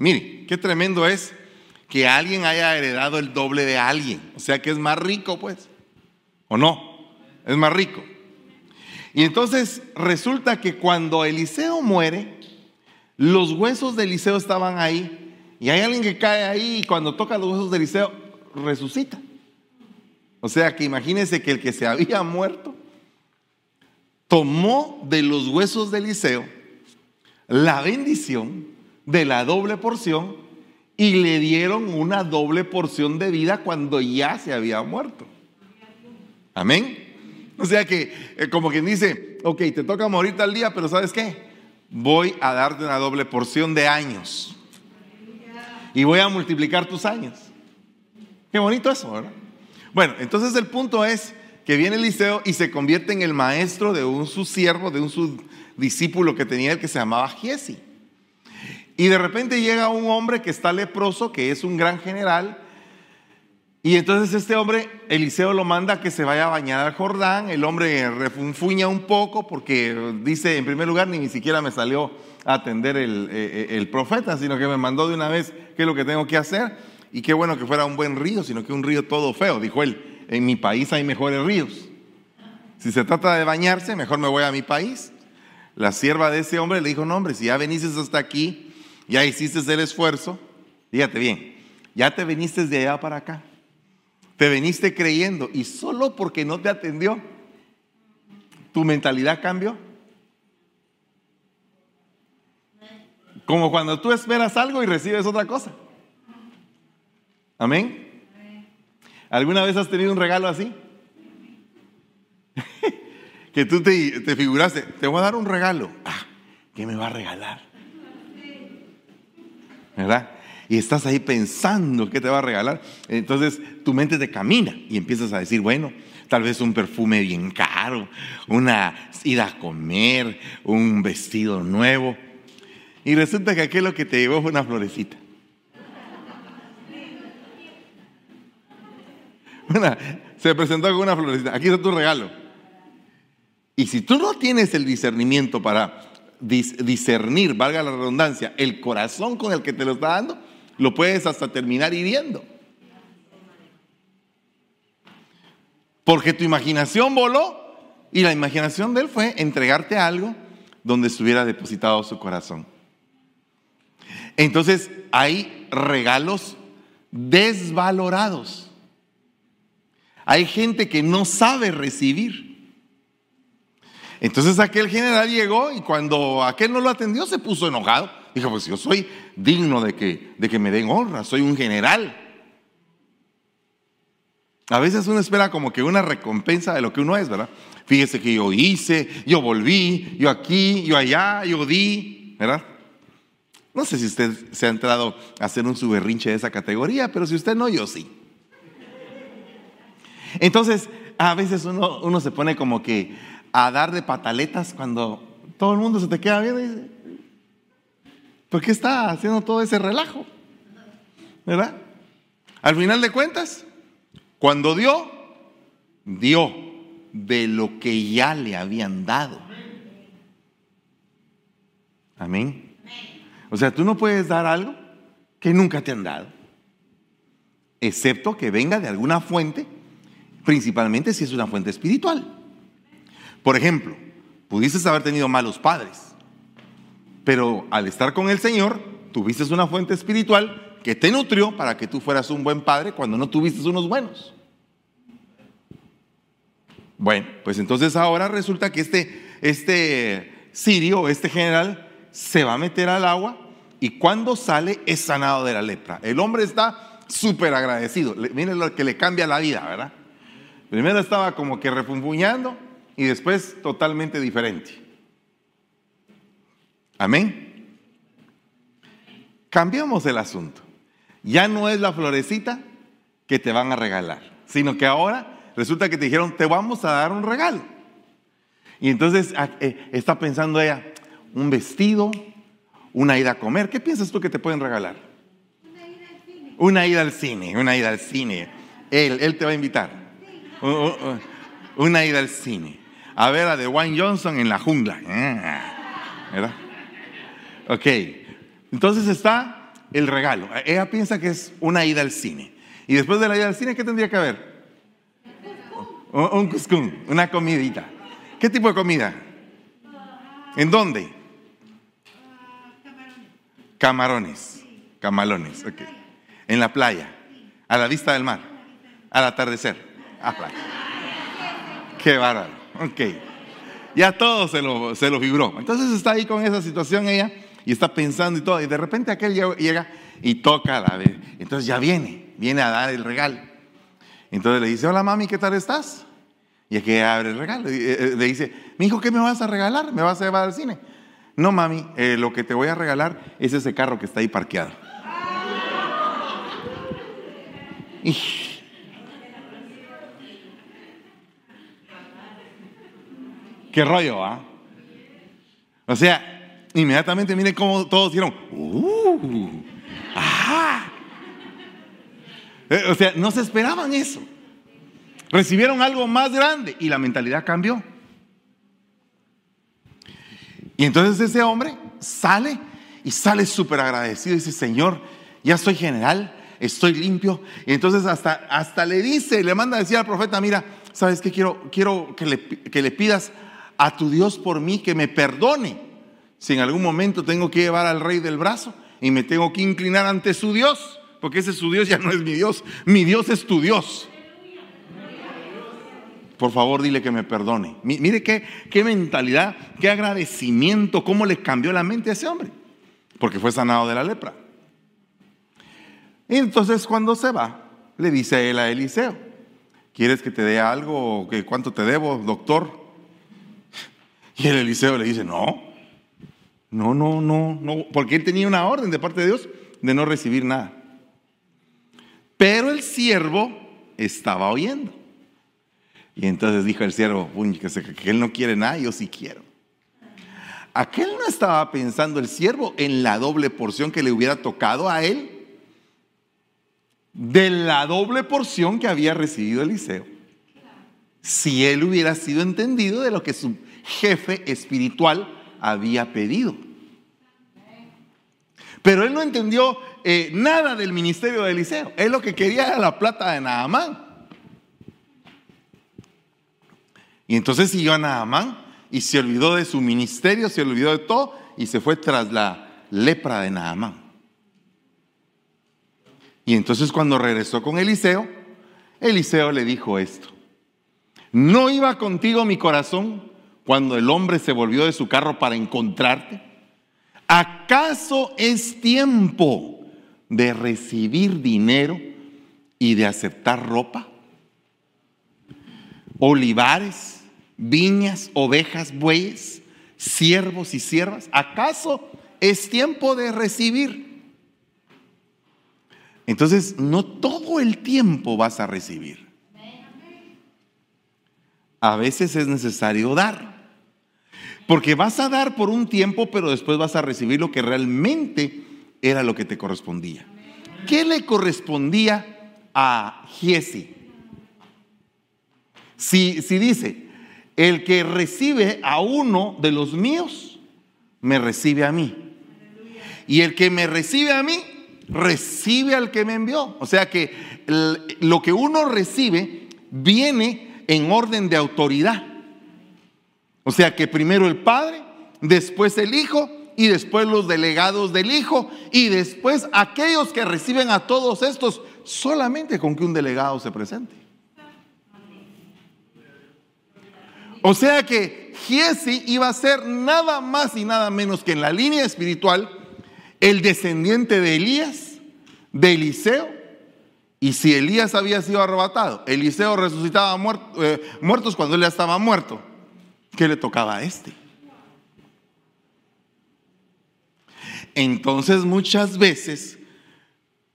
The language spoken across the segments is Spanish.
Mire, qué tremendo es que alguien haya heredado el doble de alguien. O sea que es más rico, pues. ¿O no? Es más rico. Y entonces resulta que cuando Eliseo muere, los huesos de Eliseo estaban ahí. Y hay alguien que cae ahí y cuando toca los huesos de Eliseo, resucita. O sea que imagínense que el que se había muerto tomó de los huesos de Eliseo la bendición de la doble porción y le dieron una doble porción de vida cuando ya se había muerto. Amén. O sea que, eh, como quien dice, ok, te toca morir tal día, pero ¿sabes qué? Voy a darte una doble porción de años. Y voy a multiplicar tus años. Qué bonito eso, ¿verdad? Bueno, entonces el punto es que viene Eliseo y se convierte en el maestro de un su siervo, de un su discípulo que tenía el que se llamaba Giesi. Y de repente llega un hombre que está leproso, que es un gran general, y entonces este hombre, Eliseo lo manda a que se vaya a bañar al Jordán. El hombre refunfuña un poco porque dice, en primer lugar, ni siquiera me salió a atender el, eh, el, profeta, sino que me mandó de una vez qué es lo que tengo que hacer. Y qué bueno que fuera un buen río, sino que un río todo feo. Dijo él, en mi país hay mejores ríos. Si se trata de bañarse, mejor me voy a mi país. La sierva de ese hombre le dijo, no hombre, si ya veniste hasta aquí, ya hiciste el esfuerzo, fíjate bien, ya te viniste de allá para acá te veniste creyendo y solo porque no te atendió, tu mentalidad cambió. Como cuando tú esperas algo y recibes otra cosa. Amén. ¿Alguna vez has tenido un regalo así? que tú te, te, figuraste, te voy a dar un regalo. Ah, ¿qué me va a regalar? ¿Verdad? y estás ahí pensando qué te va a regalar, entonces tu mente te camina y empiezas a decir, bueno, tal vez un perfume bien caro, una ida a comer, un vestido nuevo. Y resulta que aquello que te llevó fue una florecita. se presentó con una florecita. Aquí está tu regalo. Y si tú no tienes el discernimiento para discernir, valga la redundancia, el corazón con el que te lo está dando, lo puedes hasta terminar hiriendo. Porque tu imaginación voló y la imaginación de él fue entregarte algo donde estuviera depositado su corazón. Entonces hay regalos desvalorados. Hay gente que no sabe recibir. Entonces aquel general llegó y cuando aquel no lo atendió se puso enojado. Dijo, pues yo soy digno de que, de que me den honra, soy un general. A veces uno espera como que una recompensa de lo que uno es, ¿verdad? Fíjese que yo hice, yo volví, yo aquí, yo allá, yo di, ¿verdad? No sé si usted se ha entrado a hacer un suberrinche de esa categoría, pero si usted no, yo sí. Entonces, a veces uno, uno se pone como que a dar de pataletas cuando todo el mundo se te queda viendo y dice, ¿Por qué está haciendo todo ese relajo? ¿Verdad? Al final de cuentas, cuando dio, dio de lo que ya le habían dado. Amén. O sea, tú no puedes dar algo que nunca te han dado, excepto que venga de alguna fuente, principalmente si es una fuente espiritual. Por ejemplo, pudieses haber tenido malos padres pero al estar con el Señor, tuviste una fuente espiritual que te nutrió para que tú fueras un buen padre cuando no tuviste unos buenos. Bueno, pues entonces ahora resulta que este, este sirio, este general, se va a meter al agua y cuando sale es sanado de la lepra. El hombre está súper agradecido. Miren lo que le cambia la vida, ¿verdad? Primero estaba como que refunfuñando y después totalmente diferente. Amén. Cambiamos el asunto. Ya no es la florecita que te van a regalar, sino que ahora resulta que te dijeron, te vamos a dar un regalo. Y entonces ah, eh, está pensando ella, un vestido, una ida a comer. ¿Qué piensas tú que te pueden regalar? Una ida al cine. Una ida al cine, una ida al cine. Él, él te va a invitar. Una ida al cine. A ver a Wine Johnson en la jungla. Ah, ¿Verdad? Ok, entonces está el regalo. Ella piensa que es una ida al cine. Y después de la ida al cine, ¿qué tendría que haber? Un cuscún, una comidita. ¿Qué tipo de comida? ¿En dónde? Camarones. Camalones, ok. En la playa, a la vista del mar, al atardecer. Ah, Qué bárbaro, ok. Ya todo se lo, se lo vibró. Entonces está ahí con esa situación ella y está pensando y todo. Y de repente aquel llega y toca la vez. Entonces ya viene, viene a dar el regalo. Entonces le dice, hola mami, ¿qué tal estás? Y es que abre el regalo. Eh, eh, le dice, mi hijo, ¿qué me vas a regalar? ¿Me vas a llevar al cine? No, mami, eh, lo que te voy a regalar es ese carro que está ahí parqueado. Qué rollo, ¿ah? O sea, inmediatamente mire cómo todos dijeron, ¡uh! ¡Ah! O sea, no se esperaban eso. Recibieron algo más grande y la mentalidad cambió. Y entonces ese hombre sale y sale súper agradecido dice, Señor, ya soy general, estoy limpio. Y entonces hasta, hasta le dice, le manda a decir al profeta, mira, ¿sabes qué? Quiero, quiero que, le, que le pidas a tu Dios por mí que me perdone. Si en algún momento tengo que llevar al rey del brazo y me tengo que inclinar ante su Dios, porque ese su Dios ya no es mi Dios, mi Dios es tu Dios por favor dile que me perdone. Mire qué, qué mentalidad, qué agradecimiento, cómo le cambió la mente a ese hombre, porque fue sanado de la lepra. Y entonces cuando se va, le dice él a Eliseo, ¿quieres que te dé algo? ¿Que ¿Cuánto te debo, doctor? Y el Eliseo le dice, no, no, no, no, no, porque él tenía una orden de parte de Dios de no recibir nada. Pero el siervo estaba oyendo. Y entonces dijo el siervo, que, él no quiere nada, yo sí quiero. Aquel no estaba pensando el siervo en la doble porción que le hubiera tocado a él de la doble porción que había recibido Eliseo. Si él hubiera sido entendido de lo que su jefe espiritual había pedido. Pero él no entendió eh, nada del ministerio de Eliseo. Él lo que quería era la plata de Naamán. Y entonces siguió a Naamán y se olvidó de su ministerio, se olvidó de todo y se fue tras la lepra de Naamán. Y entonces cuando regresó con Eliseo, Eliseo le dijo esto. ¿No iba contigo mi corazón cuando el hombre se volvió de su carro para encontrarte? ¿Acaso es tiempo de recibir dinero y de aceptar ropa? Olivares viñas, ovejas, bueyes, siervos y siervas? ¿Acaso es tiempo de recibir? Entonces, no todo el tiempo vas a recibir. A veces es necesario dar. Porque vas a dar por un tiempo, pero después vas a recibir lo que realmente era lo que te correspondía. ¿Qué le correspondía a Giesi? Si, si dice, el que recibe a uno de los míos, me recibe a mí. Y el que me recibe a mí, recibe al que me envió. O sea que lo que uno recibe viene en orden de autoridad. O sea que primero el Padre, después el Hijo y después los delegados del Hijo y después aquellos que reciben a todos estos solamente con que un delegado se presente. O sea que Giesi iba a ser nada más y nada menos que en la línea espiritual el descendiente de Elías, de Eliseo. Y si Elías había sido arrebatado, Eliseo resucitaba eh, muertos cuando él ya estaba muerto, ¿qué le tocaba a este? Entonces muchas veces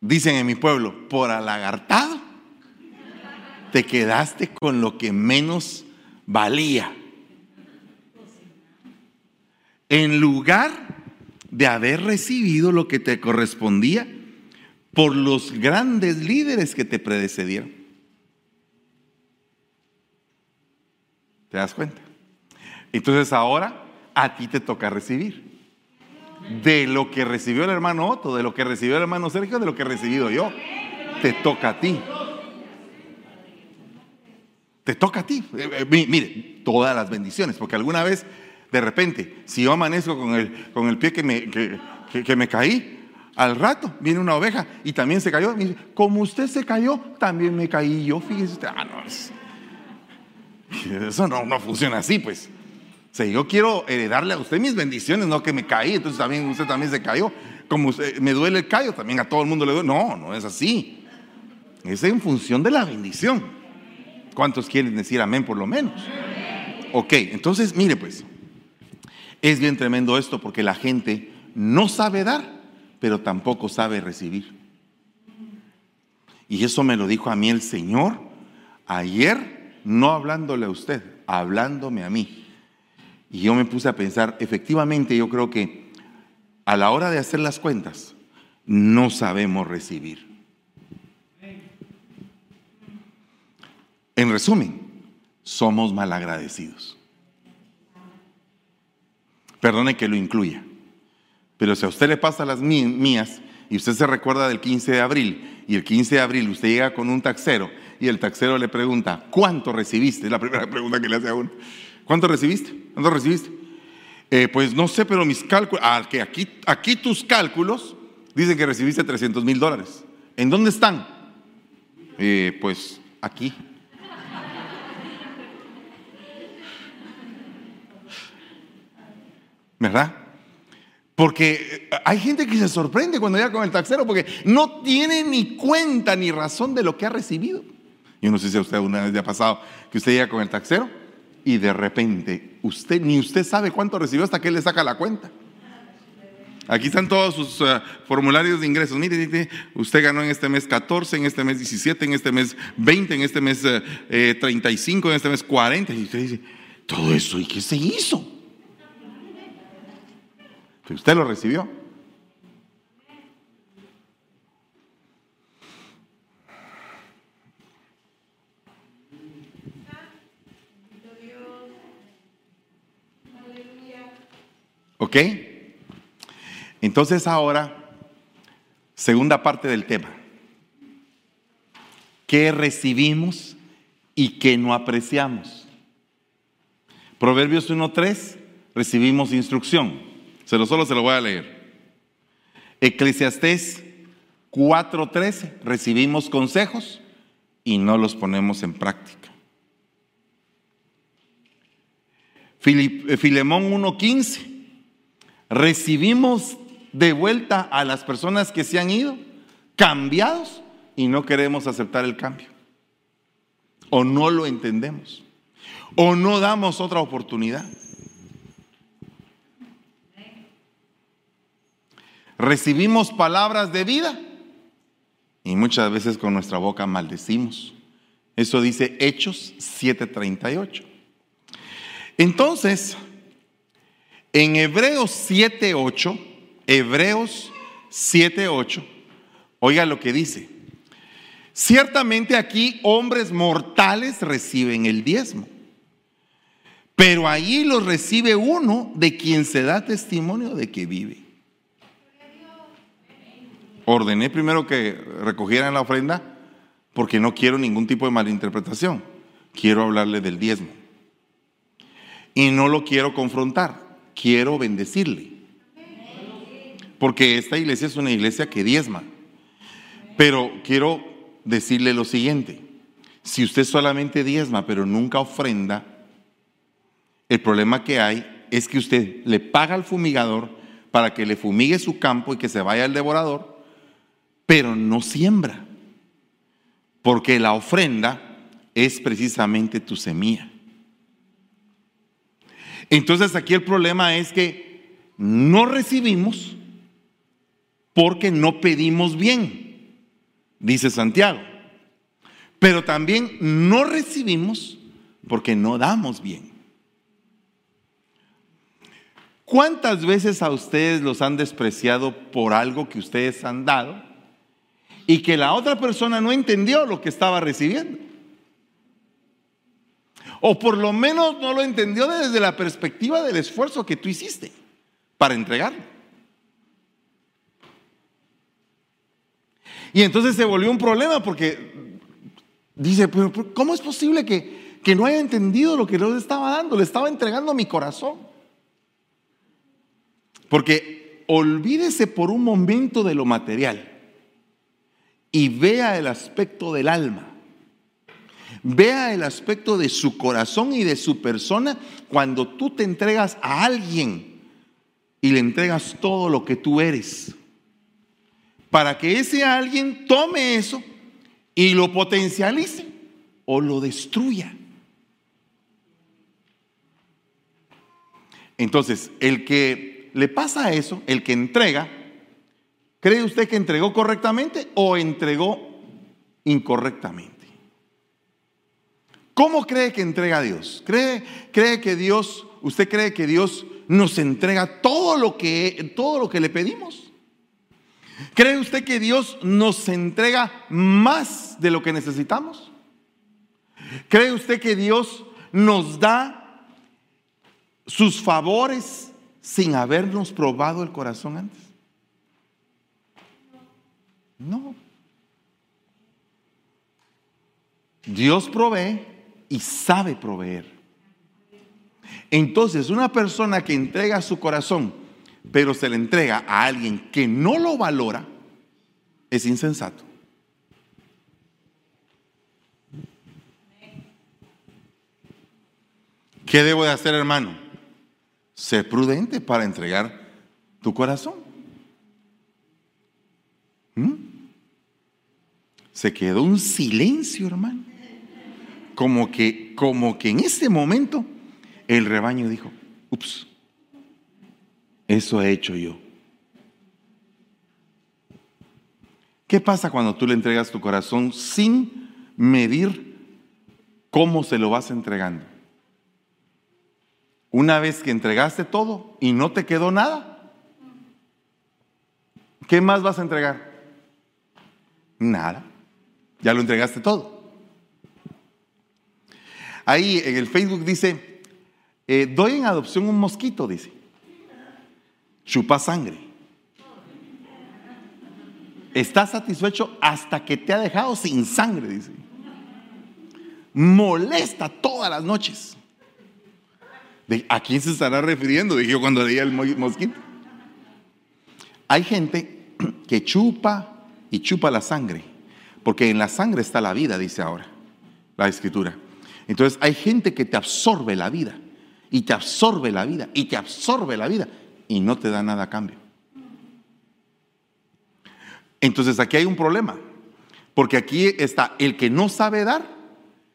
dicen en mi pueblo, por alagartado, te quedaste con lo que menos valía. En lugar de haber recibido lo que te correspondía por los grandes líderes que te predecedieron. ¿Te das cuenta? Entonces ahora a ti te toca recibir. De lo que recibió el hermano Otto, de lo que recibió el hermano Sergio, de lo que he recibido yo. Te toca a ti. Te toca a ti. Eh, eh, mire, todas las bendiciones, porque alguna vez, de repente, si yo amanezco con el, con el pie que me, que, me caí, al rato viene una oveja y también se cayó. dice, como usted se cayó, también me caí yo. Fíjese usted, ah, no, eso no, no funciona así, pues. O sea, yo quiero heredarle a usted mis bendiciones, no que me caí, entonces también usted también se cayó. Como me duele el callo, también a todo el mundo le duele. No, no es así. Es en función de la bendición. ¿Cuántos quieren decir amén por lo menos? Ok, entonces mire pues, es bien tremendo esto porque la gente no sabe dar, pero tampoco sabe recibir. Y eso me lo dijo a mí el Señor ayer, no hablándole a usted, hablándome a mí. Y yo me puse a pensar, efectivamente yo creo que a la hora de hacer las cuentas, no sabemos recibir. En resumen, somos malagradecidos. Perdone que lo incluya, pero si a usted le pasa las mías y usted se recuerda del 15 de abril y el 15 de abril usted llega con un taxero y el taxero le pregunta, ¿cuánto recibiste? Es la primera pregunta que le hace a uno. ¿Cuánto recibiste? ¿Cuánto recibiste? Eh, pues no sé, pero mis cálculos, ah, aquí, tus cálculos dicen que recibiste 300 mil dólares. ¿En dónde están? Eh, pues aquí. ¿Verdad? Porque hay gente que se sorprende cuando llega con el taxero porque no tiene ni cuenta ni razón de lo que ha recibido. Yo no sé si a usted una vez le ha pasado que usted llega con el taxero y de repente usted ni usted sabe cuánto recibió hasta que él le saca la cuenta. Aquí están todos sus uh, formularios de ingresos. Mire, usted ganó en este mes 14, en este mes 17, en este mes 20, en este mes 35, uh, eh, en este mes 40. Y usted dice, todo eso, ¿y qué se hizo? usted lo recibió. ¿Ok? Entonces ahora, segunda parte del tema. ¿Qué recibimos y qué no apreciamos? Proverbios 1.3, recibimos instrucción. Se lo solo se lo voy a leer. Eclesiastés 4.13, recibimos consejos y no los ponemos en práctica. Eh, Filemón 1.15, recibimos de vuelta a las personas que se han ido, cambiados, y no queremos aceptar el cambio. O no lo entendemos. O no damos otra oportunidad. Recibimos palabras de vida y muchas veces con nuestra boca maldecimos. Eso dice Hechos 7:38. Entonces, en Hebreos 7:8, Hebreos 7:8, oiga lo que dice. Ciertamente aquí hombres mortales reciben el diezmo, pero ahí lo recibe uno de quien se da testimonio de que vive. Ordené primero que recogieran la ofrenda porque no quiero ningún tipo de malinterpretación. Quiero hablarle del diezmo. Y no lo quiero confrontar quiero bendecirle. Porque esta iglesia es una iglesia que diezma. Pero quiero decirle lo siguiente. Si usted solamente diezma pero nunca ofrenda, el problema que hay es que usted le paga al fumigador para que le fumigue su campo y que se vaya el devorador, pero no siembra. Porque la ofrenda es precisamente tu semilla. Entonces aquí el problema es que no recibimos porque no pedimos bien, dice Santiago. Pero también no recibimos porque no damos bien. ¿Cuántas veces a ustedes los han despreciado por algo que ustedes han dado y que la otra persona no entendió lo que estaba recibiendo? O por lo menos no lo entendió desde la perspectiva del esfuerzo que tú hiciste para entregarlo. Y entonces se volvió un problema porque dice, pero ¿cómo es posible que, que no haya entendido lo que Dios le estaba dando? Le estaba entregando mi corazón. Porque olvídese por un momento de lo material y vea el aspecto del alma. Vea el aspecto de su corazón y de su persona cuando tú te entregas a alguien y le entregas todo lo que tú eres. Para que ese alguien tome eso y lo potencialice o lo destruya. Entonces, el que le pasa eso, el que entrega, ¿cree usted que entregó correctamente o entregó incorrectamente? ¿Cómo cree que entrega a Dios? ¿Cree, cree que Dios, usted cree que Dios nos entrega todo lo que, todo lo que le pedimos? ¿Cree usted que Dios nos entrega más de lo que necesitamos? ¿Cree usted que Dios nos da sus favores sin habernos probado el corazón antes? No. Dios provee y sabe proveer. Entonces, una persona que entrega su corazón, pero se le entrega a alguien que no lo valora, es insensato. ¿Qué debo de hacer, hermano? Ser prudente para entregar tu corazón. ¿Mm? Se quedó un silencio, hermano como que, como que en ese momento el rebaño dijo, ups, eso he hecho yo. ¿Qué pasa cuando tú le entregas tu corazón sin medir cómo se lo vas entregando? Una vez que entregaste todo y no te quedó nada, ¿qué más vas a entregar? Nada. Ya lo entregaste todo. Ahí en el Facebook dice, eh, doy en adopción un mosquito, dice. Chupa sangre. Está satisfecho hasta que te ha dejado sin sangre, dice. Molesta todas las noches. ¿A quién se estará refiriendo? Dije yo cuando leía el mosquito. Hay gente que chupa y chupa la sangre, porque en la sangre está la vida, dice ahora la escritura. Entonces hay gente que te absorbe la vida y te absorbe la vida y te absorbe la vida y no te da nada a cambio. Entonces aquí hay un problema, porque aquí está el que no sabe dar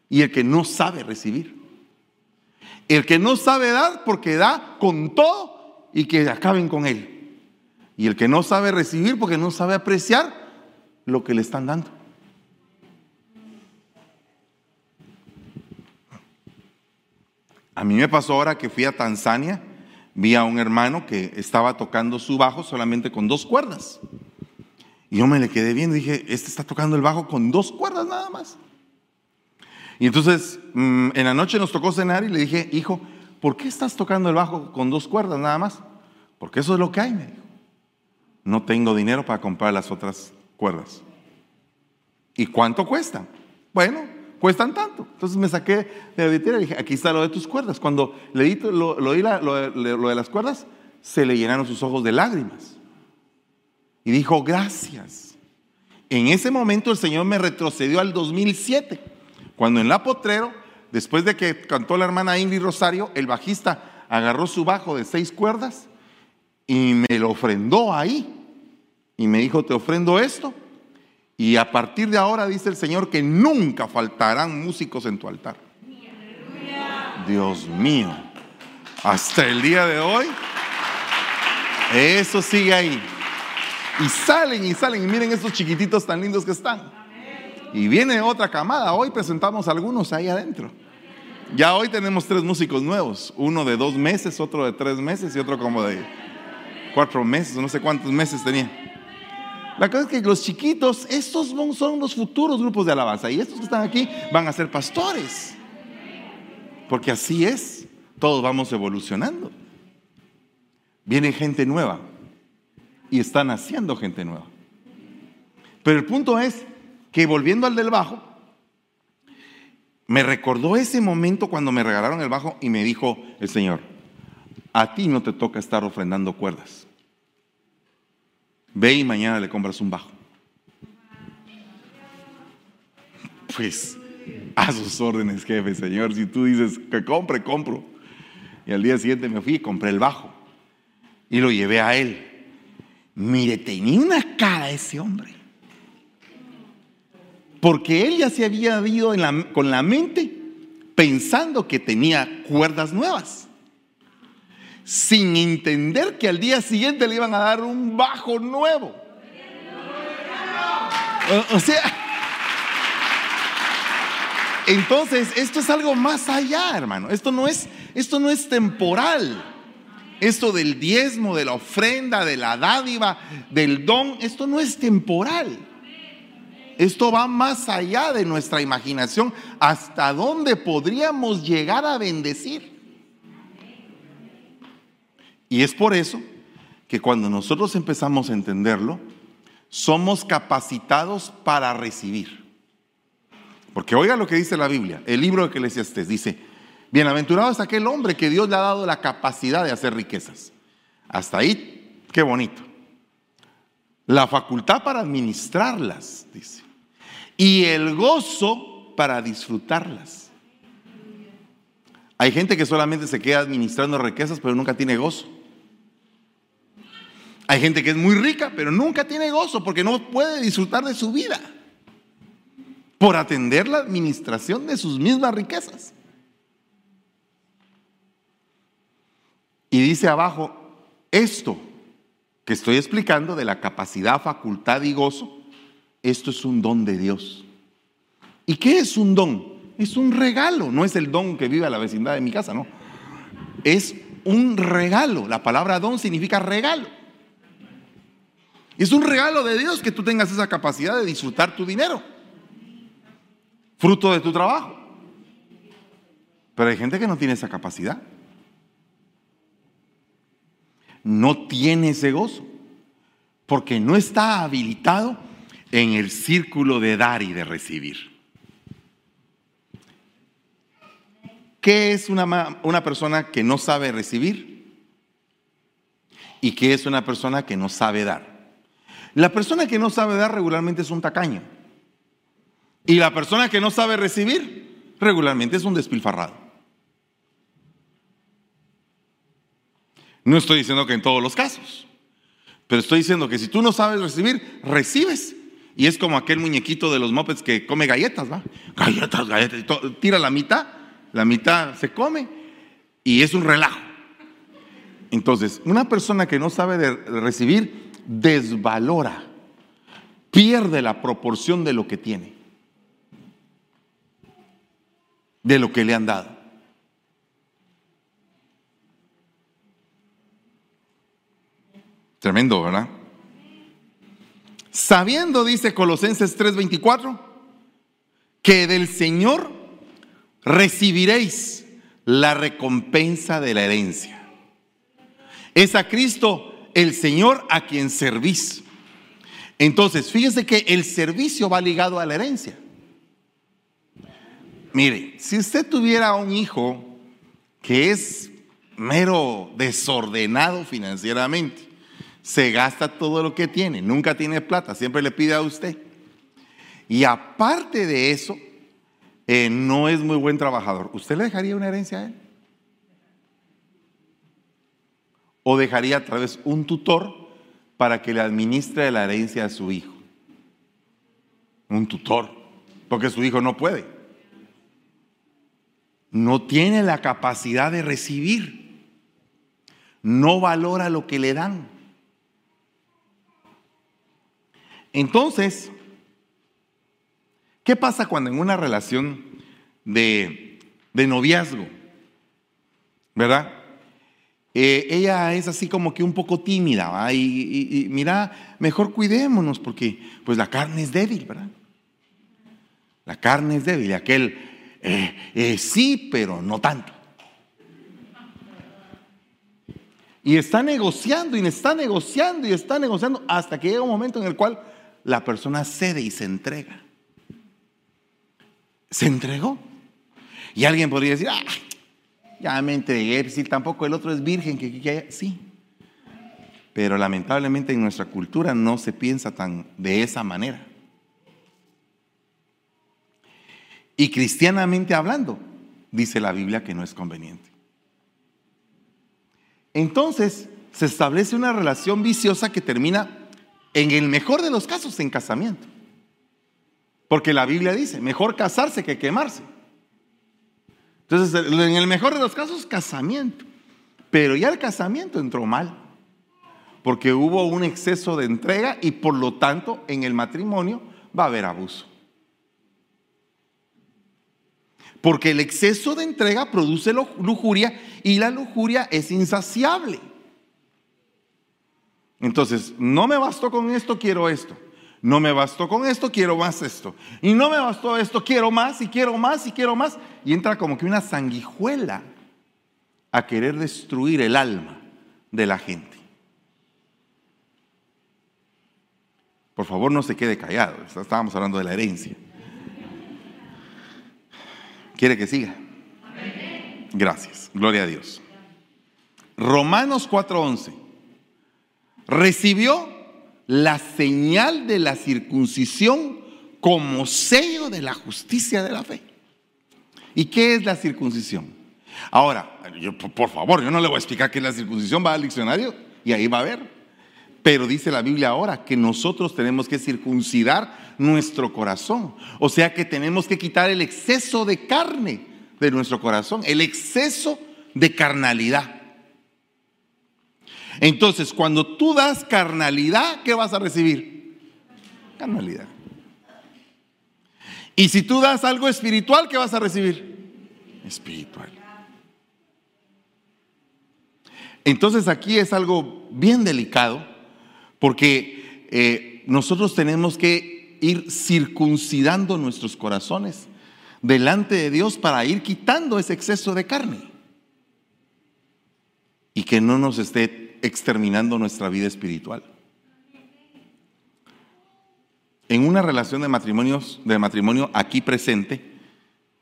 y el que no sabe recibir. El que no sabe dar porque da con todo y que acaben con él. Y el que no sabe recibir porque no sabe apreciar lo que le están dando. A mí me pasó ahora que fui a Tanzania, vi a un hermano que estaba tocando su bajo solamente con dos cuerdas. Y yo me le quedé viendo dije, este está tocando el bajo con dos cuerdas nada más. Y entonces mm, en la noche nos tocó cenar y le dije, hijo, ¿por qué estás tocando el bajo con dos cuerdas nada más? Porque eso es lo que hay, me dijo. No tengo dinero para comprar las otras cuerdas. ¿Y cuánto cuesta? Bueno, cuestan tanto. Entonces me saqué de la billetera y dije, aquí está lo de tus cuerdas. Cuando le di lo, de las cuerdas, se le llenaron sus ojos de lágrimas. Y dijo, gracias. En ese momento el Señor me retrocedió al 2007, cuando en La Potrero, después de que cantó la hermana Ingrid Rosario, el bajista agarró su bajo de seis cuerdas y me lo ofrendó ahí. Y me dijo, te ofrendo esto y a partir de ahora dice el Señor que nunca faltarán músicos en tu altar. Dios mío. Hasta el día de hoy, eso sigue ahí. Y salen y salen. Y miren estos chiquititos tan lindos que están. Y viene otra camada. Hoy presentamos algunos ahí adentro. Ya hoy tenemos tres músicos nuevos. Uno de dos meses, otro de tres meses y otro como de cuatro meses. No sé cuántos meses tenía. La cosa es que los chiquitos, estos son los futuros grupos de alabanza. Y estos que están aquí van a ser pastores. Porque así es. Todos vamos evolucionando. Viene gente nueva. Y están haciendo gente nueva. Pero el punto es que volviendo al del bajo, me recordó ese momento cuando me regalaron el bajo y me dijo el Señor, a ti no te toca estar ofrendando cuerdas. Ve y mañana le compras un bajo. Pues a sus órdenes, jefe, Señor. Si tú dices que compre, compro. Y al día siguiente me fui y compré el bajo. Y lo llevé a él. Mire, tenía una cara ese hombre. Porque él ya se había ido con la mente pensando que tenía cuerdas nuevas. Sin entender que al día siguiente le iban a dar un bajo nuevo. O, sea, entonces esto es algo más allá, hermano. Esto no es, esto no es temporal. Esto del diezmo, de la ofrenda, de la dádiva, del don, esto no es temporal. Esto va más allá de nuestra imaginación. ¿Hasta dónde podríamos llegar a bendecir? Y es por eso que cuando nosotros empezamos a entenderlo, somos capacitados para recibir. Porque oiga lo que dice la Biblia, el libro de Eclesiastes dice, bienaventurado es aquel hombre que Dios le ha dado la capacidad de hacer riquezas. Hasta ahí, qué bonito. La facultad para administrarlas, dice y el gozo para disfrutarlas. Hay gente que solamente se queda administrando riquezas, pero nunca tiene gozo. Hay gente que es muy rica, pero nunca tiene gozo porque no puede disfrutar de su vida por atender la administración de sus mismas riquezas. Y dice abajo, esto que estoy explicando de la capacidad, facultad y gozo, esto es un don de Dios. ¿Y qué es un don? Es un regalo, no es el don que vive a la vecindad de mi casa, no. Es un regalo. La palabra don significa regalo. Es un regalo de Dios que tú tengas esa capacidad de disfrutar tu dinero, fruto de tu trabajo. Pero hay gente que no tiene esa capacidad. No tiene ese gozo, porque no está habilitado en el círculo de dar y de recibir. ¿Qué es una, una, persona que no sabe recibir? ¿Y qué es una persona que no sabe dar? La persona que no sabe dar regularmente es un tacaño. Y la persona que no sabe recibir regularmente es un despilfarrado. No estoy diciendo que en todos los casos, pero estoy diciendo que si tú no sabes recibir, recibes y es como aquel muñequito de los mopeds que come galletas, ¿va? Galletas, galletas. tira la mitad, la mitad se come y es un relajo. Entonces, una persona que no sabe recibir desvalora, pierde la proporción de lo que tiene, de lo que le han dado. Tremendo, ¿verdad? Sabiendo, dice Colosenses 3:24, que del Señor recibiréis la recompensa de la herencia. Es a Cristo el Señor a quien servís. Entonces, fíjese que el servicio va ligado a la herencia. Mire, si usted tuviera un hijo que es mero desordenado financieramente, se gasta todo lo que tiene, nunca tiene plata, siempre le pide a usted. Y aparte de eso, eh, no es muy buen trabajador. ¿Usted le dejaría una herencia a él? ¿O dejaría a través un tutor para que le administre la herencia a su hijo? Un tutor, porque su hijo no puede. No tiene la capacidad de recibir. No valora lo que le dan. Entonces, ¿qué pasa cuando en una relación de, noviazgo, verdad? Eh, ella es así como que un poco tímida, Y, mira, mejor cuidémonos porque pues la carne es débil, ¿verdad? La carne es débil, aquel eh, eh, sí, pero no tanto. Y está negociando y está negociando y está negociando hasta que llega un momento en el cual la persona cede y se entrega. Se entregó. Y alguien podría decir, ah, ya me entregué, si tampoco el otro es virgen, que, que, sí. Pero lamentablemente en nuestra cultura no se piensa tan de esa manera. Y cristianamente hablando, dice la Biblia que no es conveniente. Entonces se establece una relación viciosa que termina, en el mejor de los casos, en casamiento. Porque la Biblia dice, mejor casarse que quemarse. Entonces, en el mejor de los casos, casamiento. Pero ya el casamiento entró mal. Porque hubo un exceso de entrega y por lo tanto en el matrimonio va a haber abuso. Porque el exceso de entrega produce lujuria y la lujuria es insaciable. Entonces, no me bastó con esto, quiero esto. No me bastó con esto, quiero más esto. Y no me bastó esto, quiero más y quiero más y quiero más. Y entra como que una sanguijuela a querer destruir el alma de la gente. Por favor, no se quede callado. Estábamos hablando de la herencia. ¿Quiere que siga? Gracias. Gloria a Dios. Romanos 4:11. Recibió la señal de la circuncisión como sello de la justicia de la fe. ¿Y qué es la circuncisión? Ahora, por favor, yo no le voy a explicar qué es la circuncisión, va al diccionario y ahí va a ver. Pero dice la Biblia ahora que nosotros tenemos que circuncidar nuestro corazón. O sea que tenemos que quitar el exceso de carne de nuestro corazón, el exceso de carnalidad. Entonces, cuando tú das carnalidad, ¿qué vas a recibir? Carnalidad. Y si tú das algo espiritual, ¿qué vas a recibir? Espiritual. Entonces aquí es algo bien delicado porque eh, nosotros tenemos que ir circuncidando nuestros corazones delante de Dios para ir quitando ese exceso de carne y que no nos esté exterminando nuestra vida espiritual. En una relación de, matrimonios, de matrimonio aquí presente,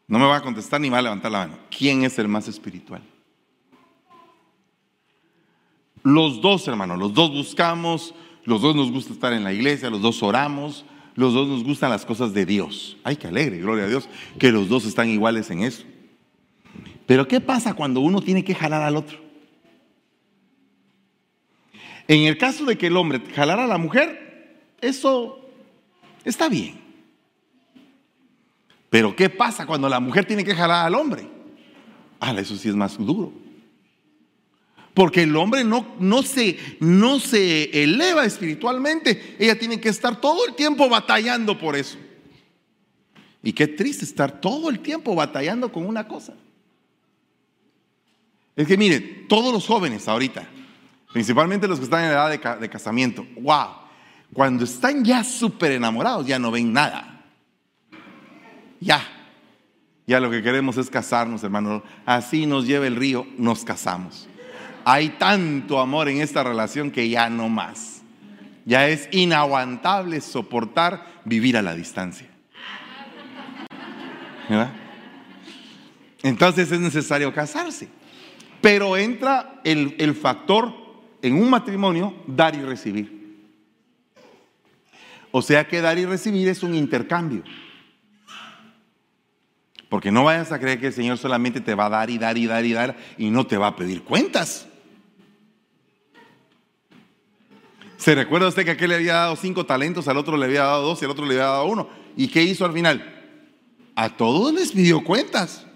no me va a contestar ni va a levantar la mano. ¿Quién es el más espiritual? Los dos, hermanos, los dos buscamos los dos nos gusta estar en la iglesia, los dos oramos, los dos nos gustan las cosas de Dios. Ay, qué alegre, gloria a Dios, que los dos están iguales en eso. Pero ¿qué pasa cuando uno tiene que jalar al otro? En el caso de que el hombre jalara a la mujer, eso está bien. Pero ¿qué pasa cuando la mujer tiene que jalar al hombre? Ah, eso sí es más duro. Porque el hombre no, no, se, no se eleva espiritualmente. Ella tiene que estar todo el tiempo batallando por eso. Y qué triste estar todo el tiempo batallando con una cosa. Es que mire, todos los jóvenes ahorita, principalmente los que están en edad de, casamiento, wow, cuando están ya súper enamorados ya no ven nada. Ya, ya lo que queremos es casarnos, hermano. Así nos lleva el río, nos casamos. Hay tanto amor en esta relación que ya no más. Ya es inaguantable soportar vivir a la distancia. Entonces es necesario casarse. Pero entra el, el factor en un matrimonio dar y recibir. O sea que dar y recibir es un intercambio. Porque no vayas a creer que el Señor solamente te va a dar y dar y dar y dar y no te va a pedir cuentas. ¿Se recuerda usted que aquel le había dado cinco talentos, al otro le había dado dos y al otro le había dado uno? ¿Y qué hizo al final? A todos les pidió cuentas.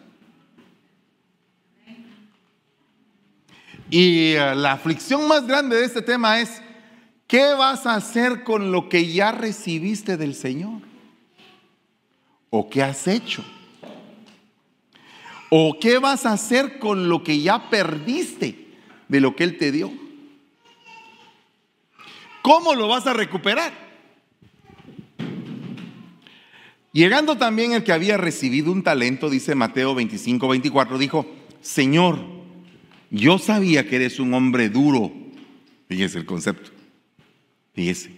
Y eh, la aflicción más grande de este tema es, ¿qué vas a hacer con lo que ya recibiste del Señor? ¿O qué has hecho? ¿O qué vas a hacer con lo que ya perdiste de lo que Él te dio? ¿Cómo lo vas a recuperar? Llegando también el que había recibido un talento, dice Mateo 25, 24, dijo, Señor, yo sabía que eres un hombre duro. Fíjese el concepto. Fíjese.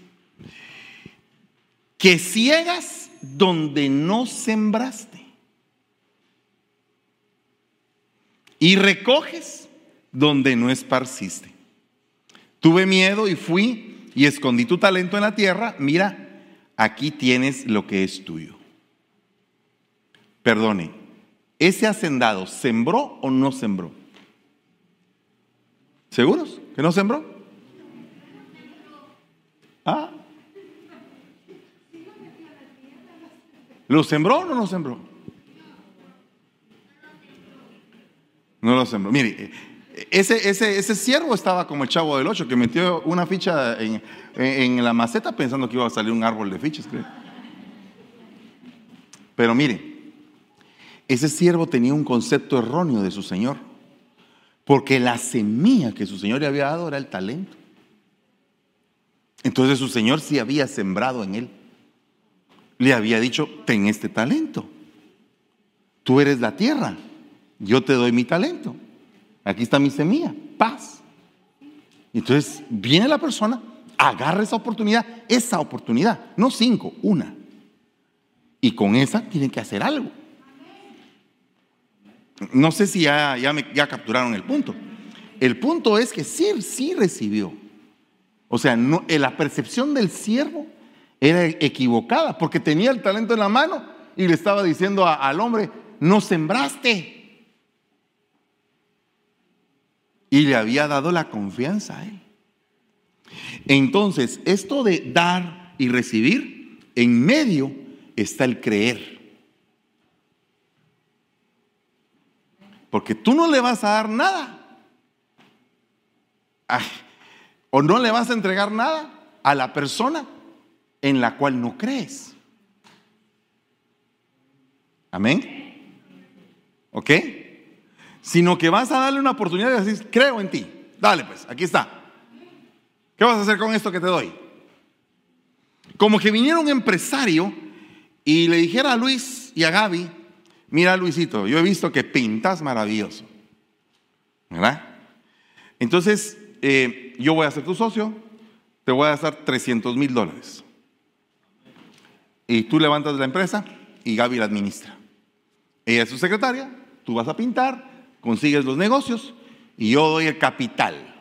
que ciegas donde no sembraste y recoges donde no esparciste. Tuve miedo y fui y escondí tu talento en la tierra. Mira, aquí tienes lo que es tuyo. Perdone, ¿ese hacendado sembró o no sembró? ¿Seguros que no sembró? ¿Ah? ¿Lo sembró o no lo sembró? No lo sembró. Mire, ese, ese, ese siervo estaba como el chavo del ocho que metió una ficha en, en, la maceta pensando que iba a salir un árbol de fichas. Pero mire, ese siervo tenía un concepto erróneo de su Señor, porque la semilla que su Señor le había dado era el talento. Entonces su Señor sí había sembrado en él. Le había dicho, ten este talento. Tú eres la tierra, yo te doy mi talento. Aquí está mi semilla, paz. Entonces viene la persona, agarra esa oportunidad, esa oportunidad, no cinco, una. Y con esa tiene que hacer algo. No sé si ya, ya, capturaron el punto. El punto es que sí, sí recibió. O sea, eh, la percepción del siervo era equivocada porque tenía el talento en la mano y le estaba diciendo al hombre, no sembraste. Y le había dado la confianza a él. Entonces, esto de dar y recibir, en medio está el creer. Porque tú no le vas a dar nada. o no le vas a entregar nada a la persona en la cual no crees. Amén. ¿Ok? Sino que vas a darle una oportunidad de decir, creo en ti. Dale pues, aquí está. ¿Qué vas a hacer con esto que te doy? Como que viniera un empresario y le dijera a Luis y a Gaby, mira Luisito, yo he visto que pintas maravilloso. ¿Verdad? Entonces, eh, yo voy a ser tu socio, te voy a dar 300 mil dólares. Y tú levantas la empresa y Gaby la administra. Ella es su secretaria, tú vas a pintar, consigues los negocios y yo doy el capital.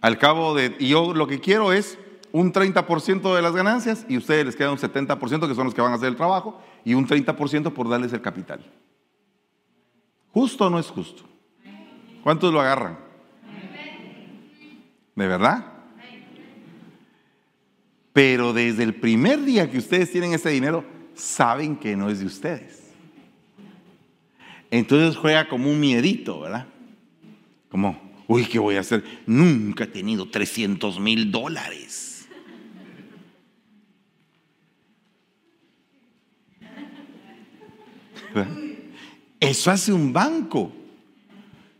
Al cabo de, y yo lo que quiero es un 30% de las ganancias y a ustedes les queda un 70% que son los que van a hacer el trabajo y un 30% por darles el capital. ¿Justo o no es justo? ¿Cuántos lo agarran? ¿De verdad? Pero desde el primer día que ustedes tienen ese dinero, saben que no es de ustedes. Entonces juega como un miedito, ¿verdad? Como, uy, ¿qué voy a hacer? Nunca he tenido 300 mil dólares. Eso hace un banco.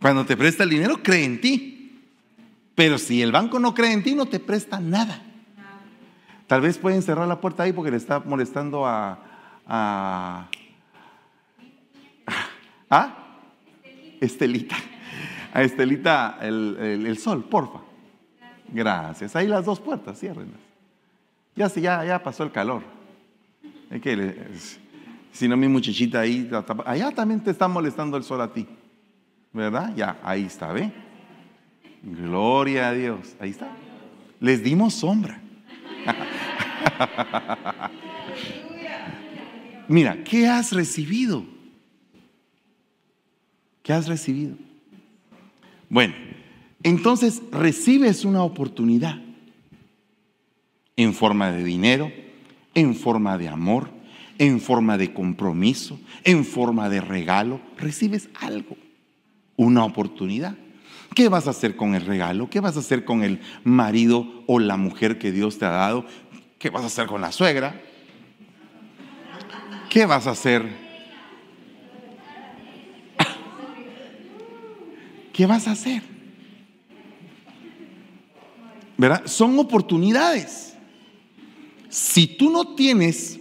Cuando te presta el dinero, cree en ti. Pero si el banco no cree en ti, no te presta nada. Tal vez pueden cerrar la puerta ahí porque le está molestando a... a, ¿Ah? Estelita. A Estelita el, sol, porfa. Gracias. Ahí las dos puertas, ciérrenlas. Ya, ya, ya pasó el calor. Que, si no, mi muchachita ahí, allá también te está molestando el sol a ti. ¿Verdad? Ya, ahí está, ¿ve? Gloria a Dios. Ahí está. Les dimos sombra. Mira, ¿qué has recibido? ¿Qué has recibido? Bueno, entonces recibes una oportunidad en forma de dinero, en forma de amor, en forma de compromiso, en forma de regalo, recibes algo, una oportunidad. ¿Qué vas a hacer con el regalo? ¿Qué vas a hacer con el marido o la mujer que Dios te ha dado? ¿Qué vas a hacer con la suegra? ¿Qué vas a hacer? ¿Qué vas a hacer? ¿Verdad? Son oportunidades. Si tú no tienes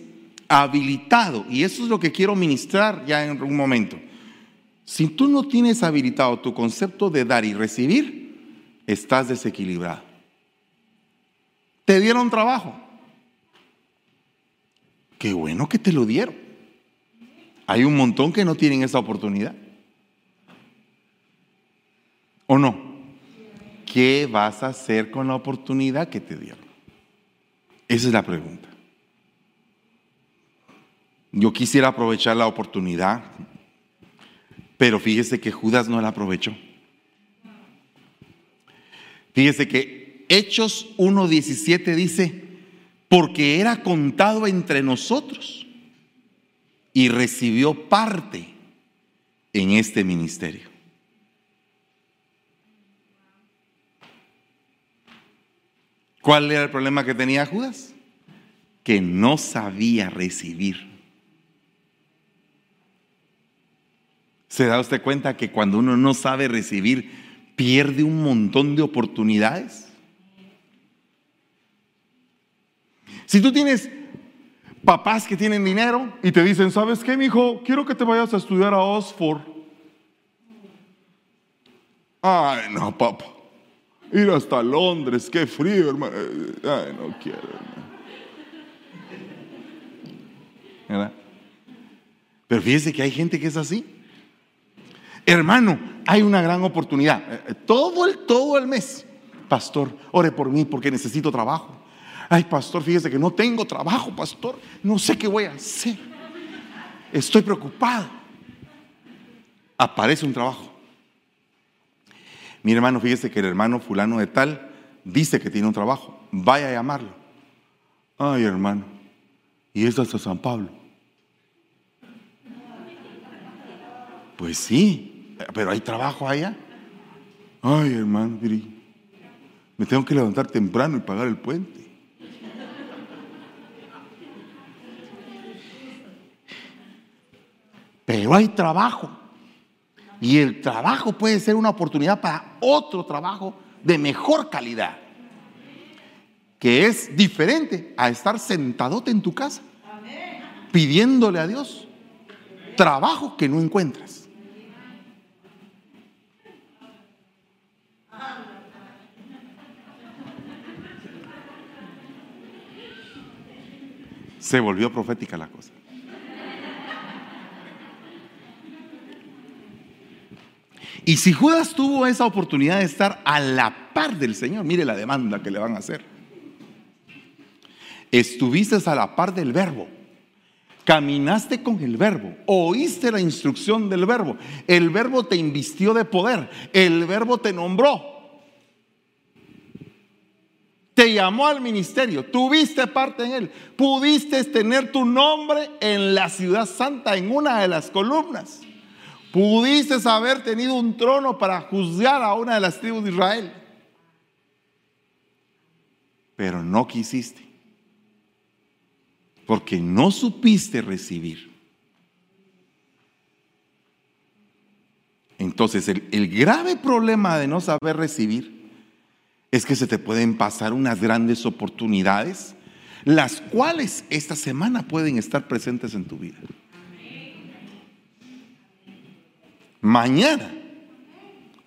habilitado, y eso es lo que quiero ministrar ya en un momento. Si tú no tienes habilitado tu concepto de dar y recibir, estás desequilibrado. Te dieron trabajo. Qué bueno que te lo dieron. Hay un montón que no tienen esa oportunidad. ¿O no? ¿Qué vas a hacer con la oportunidad que te dieron? Esa es la pregunta. Yo quisiera aprovechar la oportunidad, pero fíjese que Judas no la aprovechó. Fíjese que Hechos 1.17 dice, porque era contado entre nosotros y recibió parte en este ministerio. ¿Cuál era el problema que tenía Judas? Que no sabía recibir. ¿Se da usted cuenta que cuando uno no sabe recibir, pierde un montón de oportunidades? Si tú tienes papás que tienen dinero y te dicen, ¿sabes qué, mi hijo? Quiero que te vayas a estudiar a Oxford. Ay, no, papá. Ir hasta Londres, qué frío, hermano. Ay, no quiero, hermano. Pero fíjese que hay gente que es así. Hermano, hay una gran oportunidad. Eh, eh, todo el, todo el mes. Pastor, ore por mí porque necesito trabajo. Ay, pastor, fíjese que no tengo trabajo, pastor. No sé qué voy a hacer. Estoy preocupado. Aparece un trabajo. Mi hermano, fíjese que el hermano fulano de tal dice que tiene un trabajo. Vaya a llamarlo. Ay, hermano. Y es hasta San Pablo. Pues sí, pero hay trabajo allá. Ay, hermano, me tengo que levantar temprano y pagar el puente. Pero hay trabajo. Y el trabajo puede ser una oportunidad para otro trabajo de mejor calidad. Que es diferente a estar sentadote en tu casa pidiéndole a Dios trabajo que no encuentras. Se volvió profética la cosa. Y si Judas tuvo esa oportunidad de estar a la par del Señor, mire la demanda que le van a hacer. Estuviste a la par del verbo, caminaste con el verbo, oíste la instrucción del verbo, el verbo te invistió de poder, el verbo te nombró, te llamó al ministerio, tuviste parte en él, pudiste tener tu nombre en la ciudad santa, en una de las columnas. Pudiste haber tenido un trono para juzgar a una de las tribus de Israel. Pero no quisiste. Porque no supiste recibir. Entonces, el, el, grave problema de no saber recibir es que se te pueden pasar unas grandes oportunidades, las cuales esta semana pueden estar presentes en tu vida. mañana,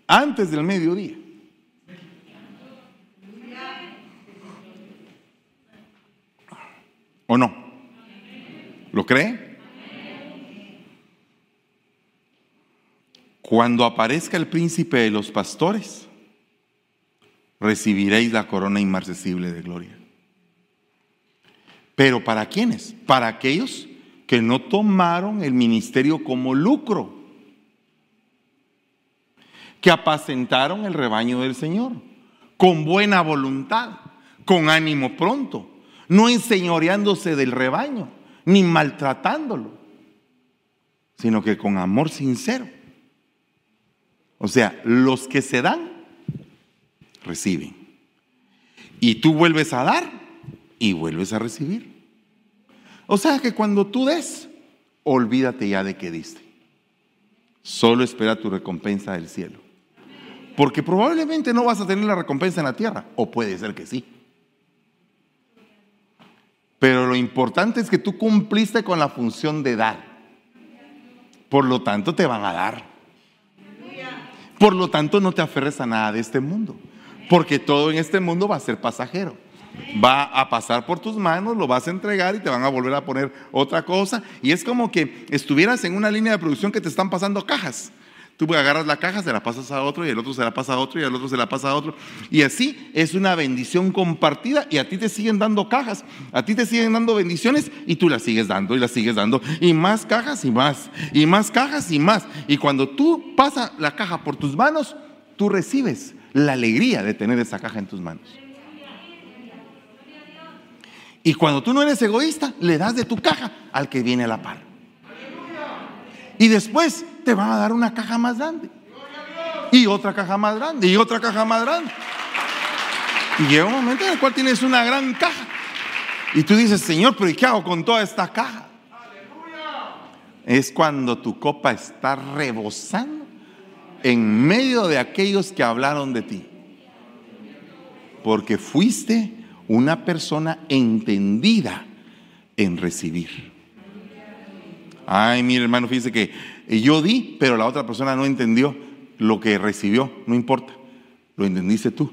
antes del mediodía. ¿O no? ¿Lo cree? Cuando aparezca el príncipe de los pastores, recibiréis la corona inmarcesible de gloria. Pero ¿para quiénes? Para aquellos que no tomaron el ministerio como lucro que apacentaron el rebaño del Señor, con buena voluntad, con ánimo pronto, no enseñoreándose del rebaño, ni maltratándolo, sino que con amor sincero. O sea, los que se dan, reciben. Y tú vuelves a dar y vuelves a recibir. O sea que cuando tú des, olvídate ya de que diste. Solo espera tu recompensa del cielo. Porque probablemente no vas a tener la recompensa en la tierra, o puede ser que sí. Pero lo importante es que tú cumpliste con la función de dar. Por lo tanto, te van a dar. Por lo tanto, no te aferres a nada de este mundo. Porque todo en este mundo va a ser pasajero. va a pasar por tus manos, lo vas a entregar y te van a volver a poner otra cosa. Y es como que estuvieras en una línea de producción que te están pasando cajas. Tú agarras la caja, se la pasas a otro y el otro se la pasa a otro y el otro se la pasa a otro. Y así es una bendición compartida y a ti te siguen dando cajas, a ti te siguen dando bendiciones y tú las sigues dando y las sigues dando. Y más cajas y más, y más cajas y más. Y cuando tú pasas la caja por tus manos, tú recibes la alegría de tener esa caja en tus manos. Y cuando tú no eres egoísta, le das de tu caja al que viene a la par. Y después te van a dar una caja más grande. Y otra caja más grande. Y otra caja más grande. Y llega un momento en el cual tienes una gran caja. Y tú dices, Señor, pero ¿y qué hago con toda esta caja? Es cuando tu copa está rebosando en medio de aquellos que hablaron de ti. Porque fuiste una persona entendida en recibir. Ay, mire hermano, fíjese que yo di, pero la otra persona no entendió lo que recibió, no importa, lo entendiste tú.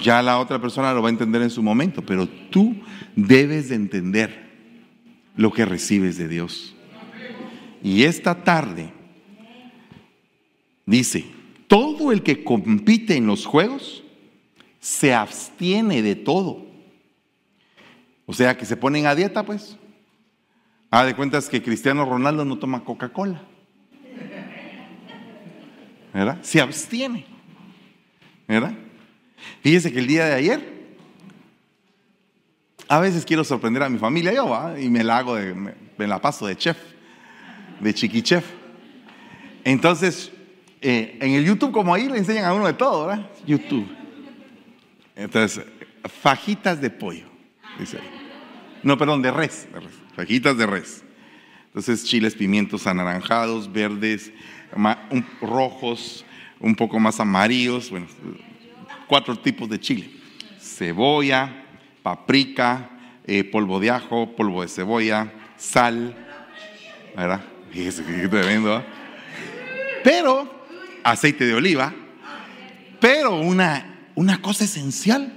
Ya la otra persona lo va a entender en su momento, pero tú debes de entender lo que recibes de Dios. Y esta tarde dice, todo el que compite en los juegos se abstiene de todo. O sea, que se ponen a dieta, pues. Ah, de cuentas que Cristiano Ronaldo no toma Coca-Cola. ¿Verdad? Se abstiene. ¿Verdad? Fíjese que el día de ayer, a veces quiero sorprender a mi familia, yo y me la hago, de, me, la paso de chef, de chiqui chef. Entonces, eh, en el YouTube, como ahí le enseñan a uno de todo, ¿verdad? YouTube. Entonces, fajitas de pollo, dice No, perdón, de res, de res fajitas de res. Entonces, chiles, pimientos anaranjados, verdes, rojos, un poco más amarillos, bueno, cuatro tipos de chile. Cebolla, paprika, eh, polvo de ajo, polvo de cebolla, sal, ¿verdad? Fíjese que tremendo. Pero, aceite de oliva, pero una, una cosa esencial,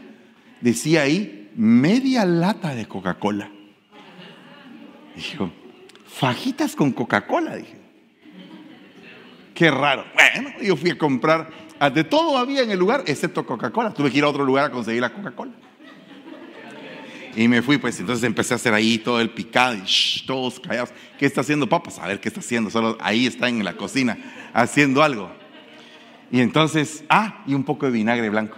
decía ahí, media lata de Coca-Cola. Dijo, fajitas con Coca-Cola, dije. Qué raro. Bueno, yo fui a comprar, ah, de todo había en el lugar, excepto Coca-Cola. Tuve que ir a otro lugar a conseguir la Coca-Cola. Y me fui, pues entonces empecé a hacer ahí todo el picado y todos callados. ¿Qué está haciendo papas? A ver qué está haciendo. Solo ahí está en la cocina haciendo algo. Y entonces, ah, y un poco de vinagre blanco.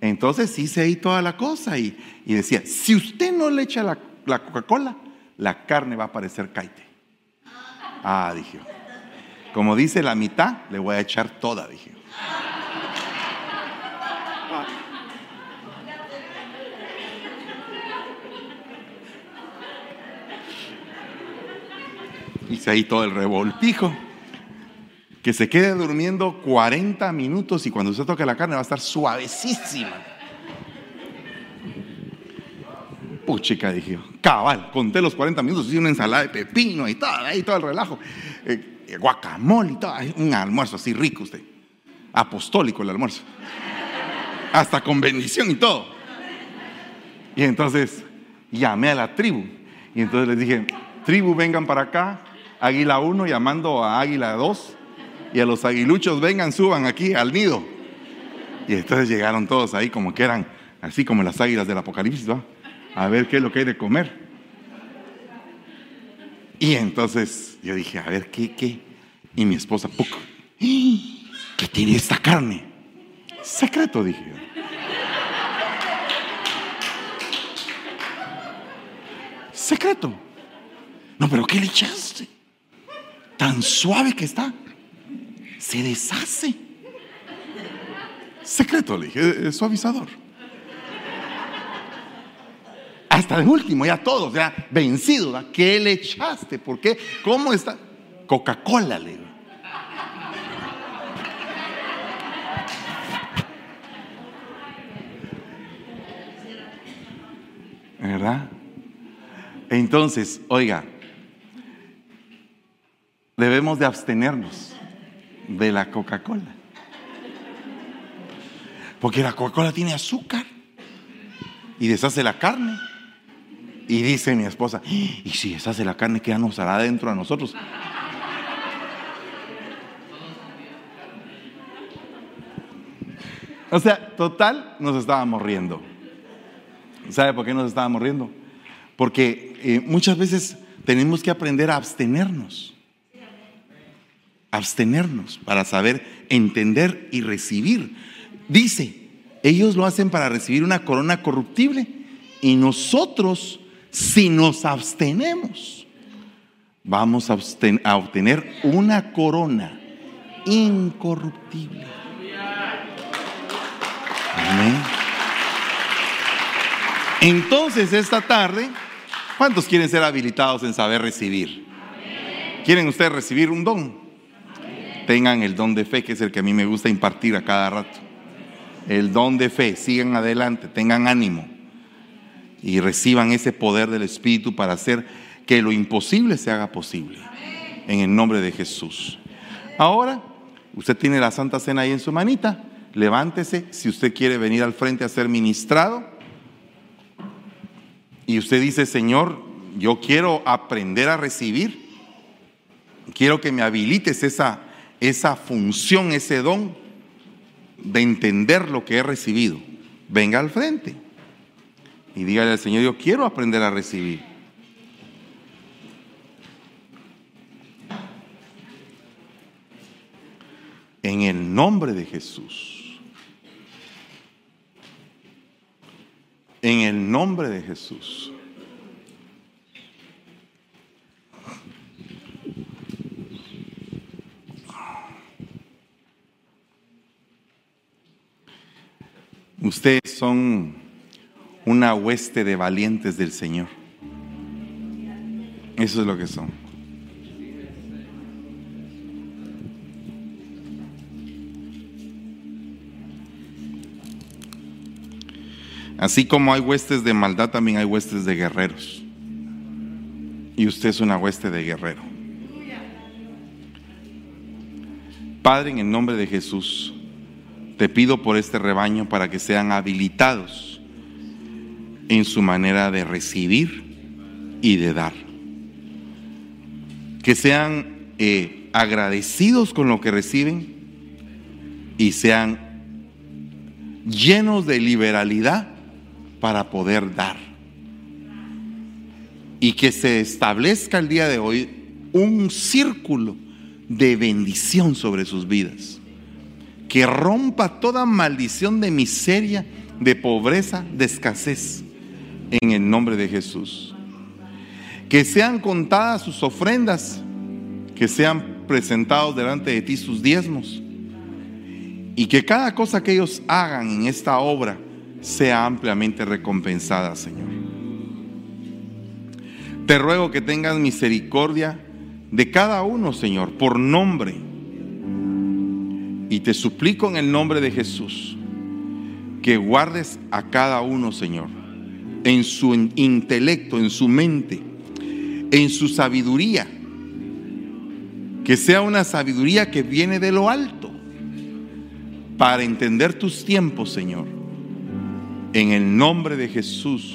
Entonces hice ahí toda la cosa y, decía, si usted no le echa la Coca-Cola, la carne va a parecer caite. Ah, dije. Como dice la mitad, le voy a echar toda, dije. Hice ahí todo el revoltijo. Que se quede durmiendo 40 minutos y cuando usted toque la carne va a estar suavecísima. chica, dije, cabal, conté los 40 minutos, hice una ensalada de pepino y todo, ahí todo el relajo, eh, eh, guacamole y todo, un almuerzo así rico usted, apostólico el almuerzo, hasta con bendición y todo. Y entonces llamé a la tribu. Y entonces les dije, tribu vengan para acá, águila 1 llamando a águila 2 y a los aguiluchos vengan, suban aquí al nido. Y entonces llegaron todos ahí como que eran así como las águilas del Apocalipsis, ¿no? a ver qué es lo que hay de comer. Y entonces yo dije, a ver, ¿qué, qué? Y mi esposa, poco, ¿qué tiene esta carne? Secreto, dije Secreto. No, pero ¿qué le echaste? Tan suave que está. Se deshace. Secreto, le dije, es suavizador hasta el último, ya todos, ya vencidos. ¿Qué le echaste? ¿Por qué? ¿Cómo está? Coca-Cola, le digo. ¿Verdad? Entonces, oiga, debemos de abstenernos de la Coca-Cola. Porque la Coca-Cola tiene azúcar y deshace la carne. Y dice mi esposa, y si deshace la carne, ¿qué nos hará dentro a nosotros? O sea, total, nos estábamos riendo. ¿Sabe por qué nos estábamos riendo? Porque eh, muchas veces tenemos que aprender a abstenernos. Abstenernos para saber entender y recibir. Dice, ellos lo hacen para recibir una corona corruptible y nosotros, si nos abstenemos, vamos a, obtener una corona incorruptible. Amén. Entonces, esta tarde, ¿cuántos quieren ser habilitados en saber recibir? ¿Quieren ustedes recibir un don? Tengan el don de fe, que es el que a mí me gusta impartir a cada rato. El don de fe, sigan adelante, tengan ánimo y reciban ese poder del Espíritu para hacer que lo imposible se haga posible. En el nombre de Jesús. Ahora, usted tiene la Santa Cena ahí en su manita. Levántese si usted quiere venir al frente a ser ministrado y usted dice, Señor, yo quiero aprender a recibir, quiero que me habilites esa, esa función, ese don de entender lo que he recibido, venga al frente y dígale al Señor, yo quiero aprender a recibir. En el nombre de Jesús. En el nombre de Jesús. Ustedes son una hueste de valientes del Señor. Eso es lo que son. Así como hay huestes de maldad, también hay huestes de guerreros. Y usted es una hueste de guerrero. Padre, en el nombre de Jesús, te pido por este rebaño para que sean habilitados en su manera de recibir y de dar. Que sean eh, agradecidos con lo que reciben y sean llenos de liberalidad para poder dar. Y que se establezca el día de hoy un círculo de bendición sobre sus vidas. Que rompa toda maldición de miseria, de pobreza, de escasez. En el nombre de Jesús. Que sean contadas sus ofrendas, que sean presentados delante de ti sus diezmos. Y que cada cosa que ellos hagan en esta obra, sea ampliamente recompensada, Señor. Te ruego que tengas misericordia de cada uno, Señor, por nombre. Y te suplico en el nombre de Jesús que guardes a cada uno, Señor, en su intelecto, en su mente, en su sabiduría. Que sea una sabiduría que viene de lo alto para entender tus tiempos, Señor en el nombre de Jesús.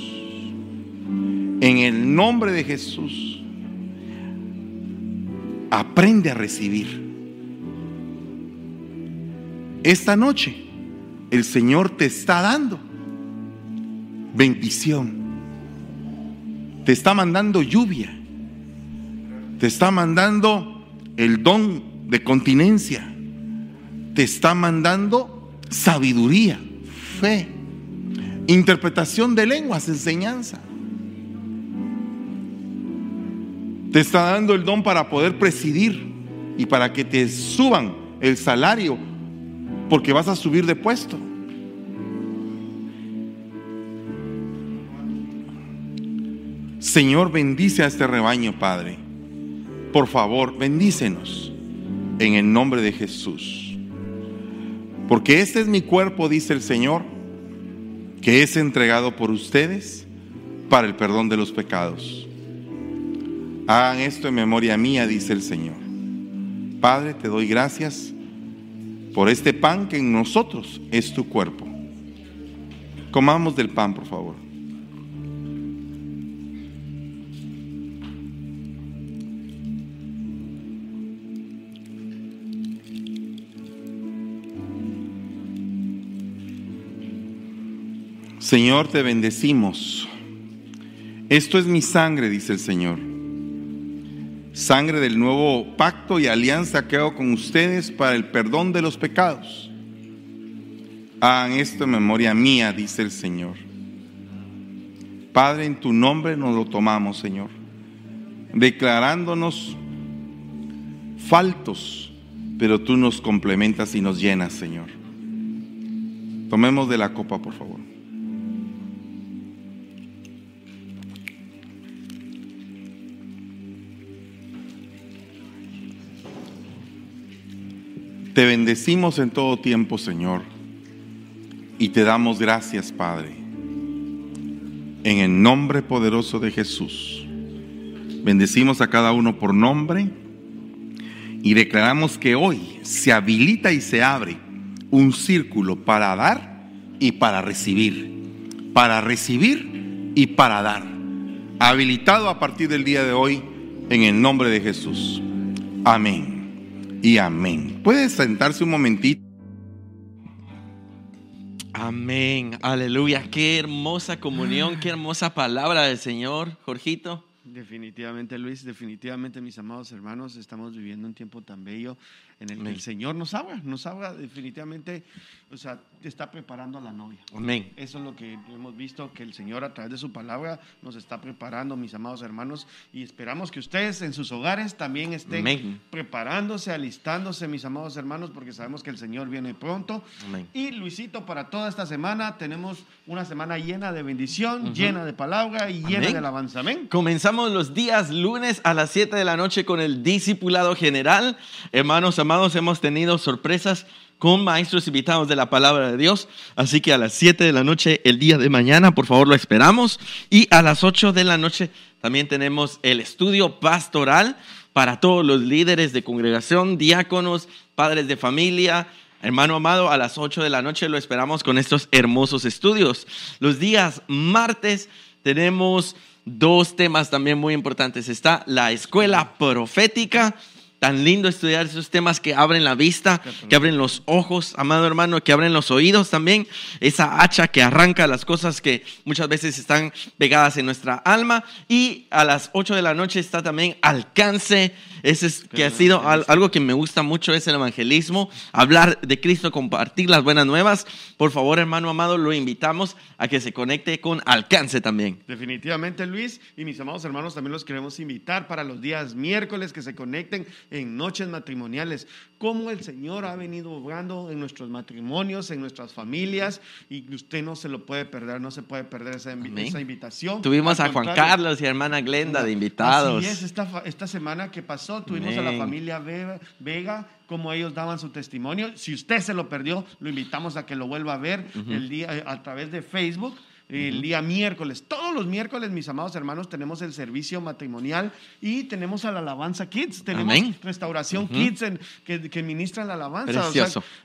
En el nombre de Jesús. Aprende a recibir. Esta noche el Señor te está dando bendición. Te está mandando lluvia. Te está mandando el don de continencia. Te está mandando sabiduría, fe Interpretación de lenguas, enseñanza. Te está dando el don para poder presidir y para que te suban el salario porque vas a subir de puesto. Señor, bendice a este rebaño, Padre. Por favor, bendícenos en el nombre de Jesús. Porque este es mi cuerpo, dice el Señor que es entregado por ustedes para el perdón de los pecados. Hagan esto en memoria mía, dice el Señor. Padre, te doy gracias por este pan que en nosotros es tu cuerpo. Comamos del pan, por favor. Señor, te bendecimos. Esto es mi sangre, dice el Señor. Sangre del nuevo pacto y alianza que hago con ustedes para el perdón de los pecados. Hagan esto en memoria mía, dice el Señor. Padre, en tu nombre nos lo tomamos, Señor, declarándonos faltos, pero tú nos complementas y nos llenas, Señor. Tomemos de la copa, por favor. Te bendecimos en todo tiempo, Señor, y te damos gracias, Padre, en el nombre poderoso de Jesús. Bendecimos a cada uno por nombre y declaramos que hoy se habilita y se abre un círculo para dar y para recibir, para recibir y para dar. Habilitado a partir del día de hoy en el nombre de Jesús. Amén y amén. Puede sentarse un momentito. Amén, aleluya. Qué hermosa comunión, qué hermosa palabra del Señor, Jorgito. Definitivamente, Luis, definitivamente, mis amados hermanos, estamos viviendo un tiempo tan bello en el que el Señor nos habla, nos habla definitivamente, o sea, está preparando a la novia. Amén. Eso es lo que hemos visto, que el Señor a través de su palabra nos está preparando, mis amados hermanos, y esperamos que ustedes en sus hogares también estén preparándose, alistándose, mis amados hermanos, porque sabemos que el Señor viene pronto. Amén. Y Luisito, para toda esta semana tenemos una semana llena de bendición, llena de palabra y llena de alabanza. Amén. Comenzamos los días lunes a las 7 de la noche con el discipulado general. Hermanos, amados, hemos tenido sorpresas con maestros invitados de la palabra de Dios. Así que a las 7 de la noche el día de mañana, por favor, lo esperamos. Y a las 8 de la noche también tenemos el estudio pastoral para todos los líderes de congregación, diáconos, padres de familia. Hermano amado, a las 8 de la noche lo esperamos con estos hermosos estudios. Los días martes tenemos dos temas también muy importantes. Está la escuela profética Tan lindo estudiar esos temas que abren la vista, que abren los ojos, amado hermano, que abren los oídos también. Esa hacha que arranca las cosas que muchas veces están pegadas en nuestra alma. Y a las 8 de la noche está también alcance. Ese es que ha sido algo que me gusta mucho, es el evangelismo. Hablar de Cristo, compartir las buenas nuevas. Por favor, hermano amado, lo invitamos a que se conecte con alcance también. Definitivamente, Luis. Y mis amados hermanos, también los queremos invitar para los días miércoles que se conecten en noches matrimoniales, cómo el Señor ha venido obrando en nuestros matrimonios, en nuestras familias, y usted no se lo puede perder, no se puede perder esa, invitación. Tuvimos a Juan Carlos y a hermana Glenda de invitados. Así es, esta, esta semana que pasó, tuvimos a la familia Vega, como ellos daban su testimonio. Si usted se lo perdió, lo invitamos a que lo vuelva a ver el día, a través de Facebook el día miércoles. Todos los miércoles, mis amados hermanos, tenemos el servicio matrimonial y tenemos a la alabanza Kids. Tenemos restauración Kids que, que, ministran la alabanza.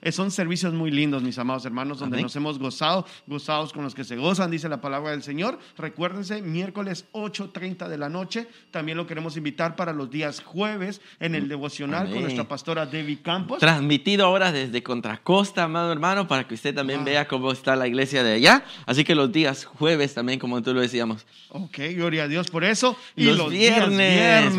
Eh, son servicios muy lindos, mis amados hermanos, donde nos hemos gozado, gozados con los que se gozan, dice la palabra del Señor. Recuérdense, miércoles 8.30 de la noche. También lo queremos invitar para los días jueves en el devocional con nuestra pastora Debbie Campos. Transmitido ahora desde Contracosta, amado hermano, para que usted también vea cómo está la iglesia de allá. Así que los días jueves también, como tú lo decíamos. Ok, gloria a Dios por eso. Y los, viernes,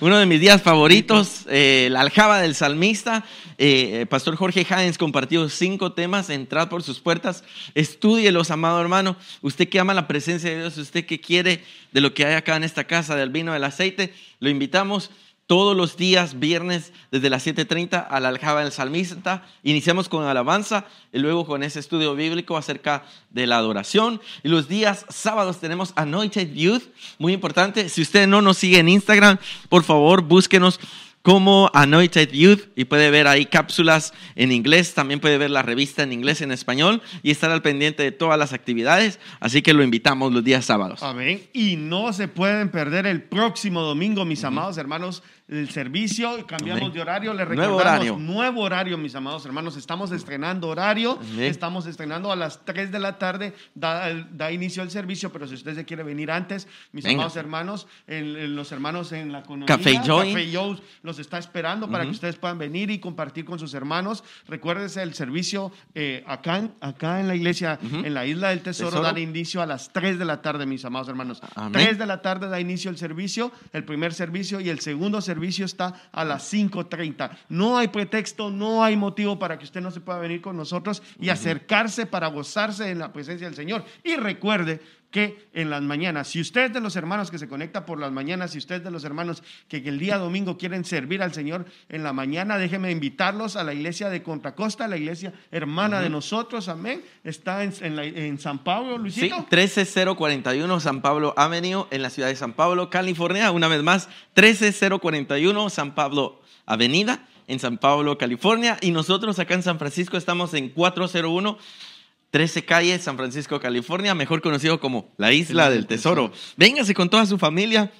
uno de mis días favoritos, eh, la aljaba del salmista. Eh, Pastor Jorge Jaens compartió cinco temas. Entrad por sus puertas, estúdielos, amado hermano. Usted que ama la presencia de Dios, usted que quiere de lo que hay acá en esta casa, del vino, del aceite, lo invitamos todos los días, viernes, desde las 7.30 a la aljaba del salmista. Iniciamos con alabanza y luego con ese estudio bíblico acerca de la adoración. Y los días sábados tenemos Anointed Youth, muy importante. Si usted no nos sigue en Instagram, por favor, búsquenos como Anointed Youth y puede ver ahí cápsulas en inglés, también puede ver la revista en inglés, en español y estar al pendiente de todas las actividades, así que lo invitamos los días sábados. Amén. Y no se pueden perder el próximo domingo, mis amados hermanos, el servicio, cambiamos Amén. de horario, le Nuevo recordamos horario. nuevo horario, mis amados hermanos. Estamos estrenando horario, Amén. estamos estrenando a las 3 de la tarde, da, da inicio el servicio, pero si usted se quiere venir antes, mis Venga. amados hermanos, en- en los hermanos en la economía, Café Joy. Café Joe los está esperando para que ustedes puedan venir y compartir con sus hermanos. Recuérdese el servicio eh, acá, acá en la iglesia, en la isla del tesoro, Tesoro. da inicio a las 3 de la tarde, mis amados hermanos. Amén. 3 de la tarde da inicio el servicio, el primer servicio y el segundo servicio está a las 5.30. No hay pretexto, no hay motivo para que usted no se pueda venir con nosotros y acercarse para gozarse en la presencia del Señor. Y recuerde que en las mañanas, si usted es de los hermanos que se conecta por las mañanas, si usted es de los hermanos que el día domingo quieren servir al Señor en la mañana, déjeme invitarlos a la iglesia de Contracosta, la iglesia hermana de nosotros, amén. Está en, en la- en San Pablo, Sí, Luisito. 13041 San Pablo Avenue en la ciudad de San Pablo, California. Una vez más, 13041 San Pablo Avenida en San Pablo, California. Y nosotros acá en San Francisco estamos en 401 13 Calle, San Francisco, California, mejor conocido como la Isla del Tesoro. Véngase con toda su familia.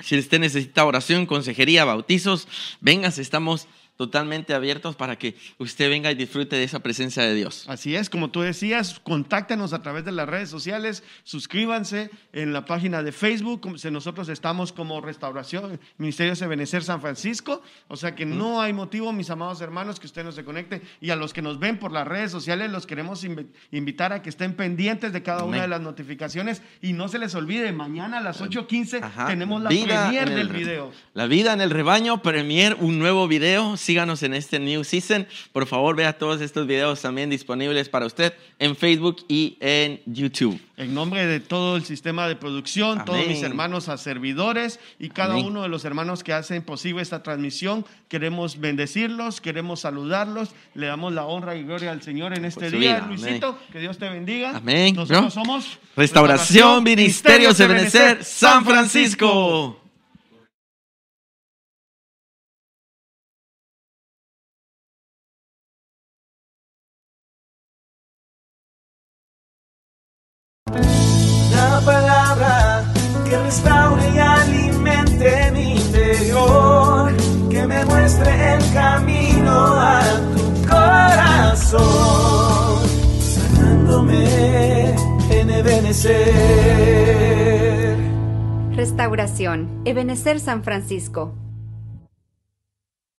Si usted necesita oración, consejería, bautizos, véngase, estamos totalmente abiertos para que usted venga y disfrute de esa presencia de Dios. Así es, como tú decías, contáctenos a través de las redes sociales, suscríbanse en la página de Facebook, nosotros estamos como Restauración, Ministerio de Benecer San Francisco, o sea que no hay motivo, mis amados hermanos, que usted no se conecte y a los que nos ven por las redes sociales los queremos invi- invitar a que estén pendientes de cada una de las notificaciones y no se les olvide, mañana a las 8.15 Ajá. tenemos la Vida premier del video. La vida en el rebaño, premier, un nuevo video. Síganos en este new season. Por favor, vea todos estos videos también disponibles para usted en Facebook y en YouTube. En nombre de todo el sistema de producción, todos Amén. mis hermanos a servidores y cada Amén. uno de los hermanos que hacen posible esta transmisión, queremos bendecirlos, queremos saludarlos, le damos la honra y gloria al Señor en este su día. vida. Luisito, que Dios te bendiga. Amén. Nosotros Bro. somos Restauración, Ministerios de Benecer, San Francisco. Restaure y alimente mi interior, que me muestre el camino a tu corazón, sanándome en Ebenecer. Restauración. Ebenecer San Francisco.